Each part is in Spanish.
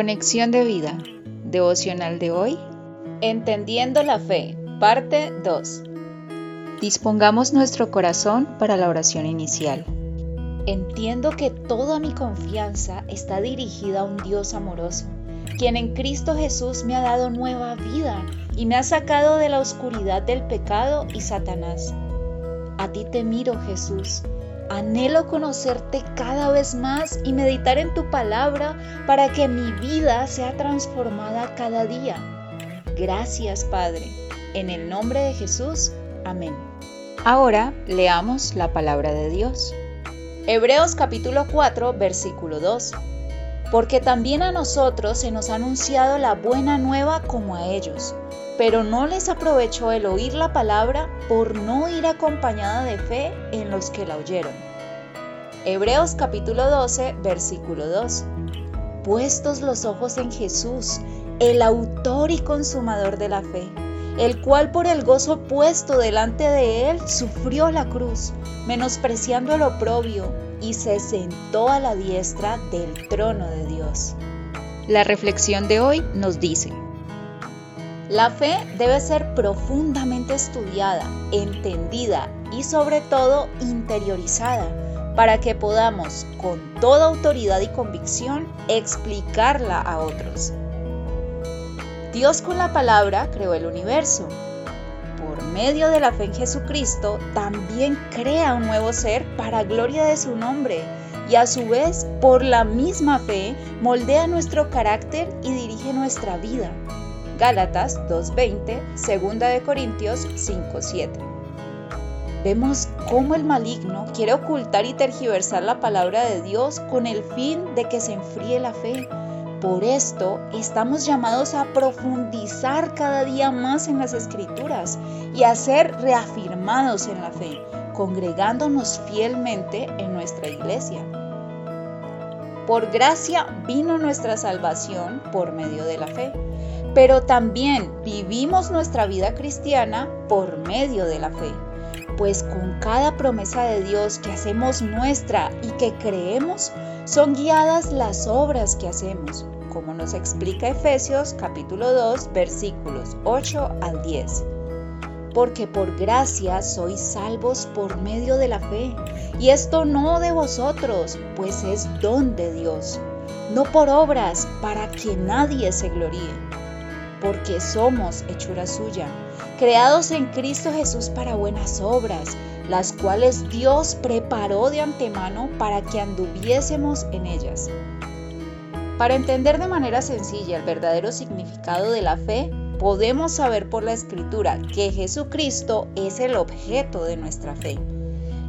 Conexión de vida. Devocional de hoy. Entendiendo la fe. Parte 2. Dispongamos nuestro corazón para la oración inicial. Entiendo que toda mi confianza está dirigida a un Dios amoroso, quien en Cristo Jesús me ha dado nueva vida y me ha sacado de la oscuridad del pecado y Satanás. A ti te miro, Jesús. Anhelo conocerte cada vez más y meditar en tu palabra para que mi vida sea transformada cada día. Gracias, Padre. En el nombre de Jesús. Amén. Ahora leamos la palabra de Dios. Hebreos capítulo 4, versículo 2. Porque también a nosotros se nos ha anunciado la buena nueva como a ellos pero no les aprovechó el oír la palabra por no ir acompañada de fe en los que la oyeron. Hebreos capítulo 12, versículo 2. Puestos los ojos en Jesús, el autor y consumador de la fe, el cual por el gozo puesto delante de él sufrió la cruz, menospreciando el oprobio, y se sentó a la diestra del trono de Dios. La reflexión de hoy nos dice, la fe debe ser profundamente estudiada, entendida y sobre todo interiorizada para que podamos con toda autoridad y convicción explicarla a otros. Dios con la palabra creó el universo. Por medio de la fe en Jesucristo también crea un nuevo ser para gloria de su nombre y a su vez por la misma fe moldea nuestro carácter y dirige nuestra vida. Gálatas 2.20, 2 de Corintios 5.7. Vemos cómo el maligno quiere ocultar y tergiversar la palabra de Dios con el fin de que se enfríe la fe. Por esto estamos llamados a profundizar cada día más en las escrituras y a ser reafirmados en la fe, congregándonos fielmente en nuestra iglesia. Por gracia vino nuestra salvación por medio de la fe pero también vivimos nuestra vida cristiana por medio de la fe. Pues con cada promesa de Dios que hacemos nuestra y que creemos, son guiadas las obras que hacemos, como nos explica Efesios capítulo 2 versículos 8 al 10. Porque por gracia sois salvos por medio de la fe, y esto no de vosotros, pues es don de Dios, no por obras para que nadie se gloríe porque somos hechura suya, creados en Cristo Jesús para buenas obras, las cuales Dios preparó de antemano para que anduviésemos en ellas. Para entender de manera sencilla el verdadero significado de la fe, podemos saber por la escritura que Jesucristo es el objeto de nuestra fe.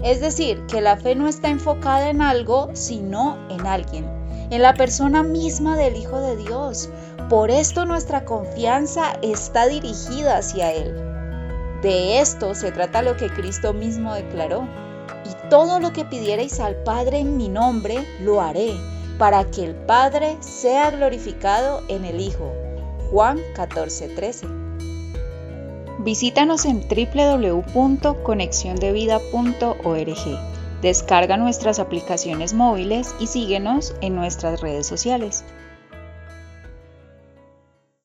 Es decir, que la fe no está enfocada en algo, sino en alguien, en la persona misma del Hijo de Dios. Por esto nuestra confianza está dirigida hacia Él. De esto se trata lo que Cristo mismo declaró. Y todo lo que pidierais al Padre en mi nombre, lo haré, para que el Padre sea glorificado en el Hijo. Juan 14:13. Visítanos en www.conexiondevida.org. Descarga nuestras aplicaciones móviles y síguenos en nuestras redes sociales.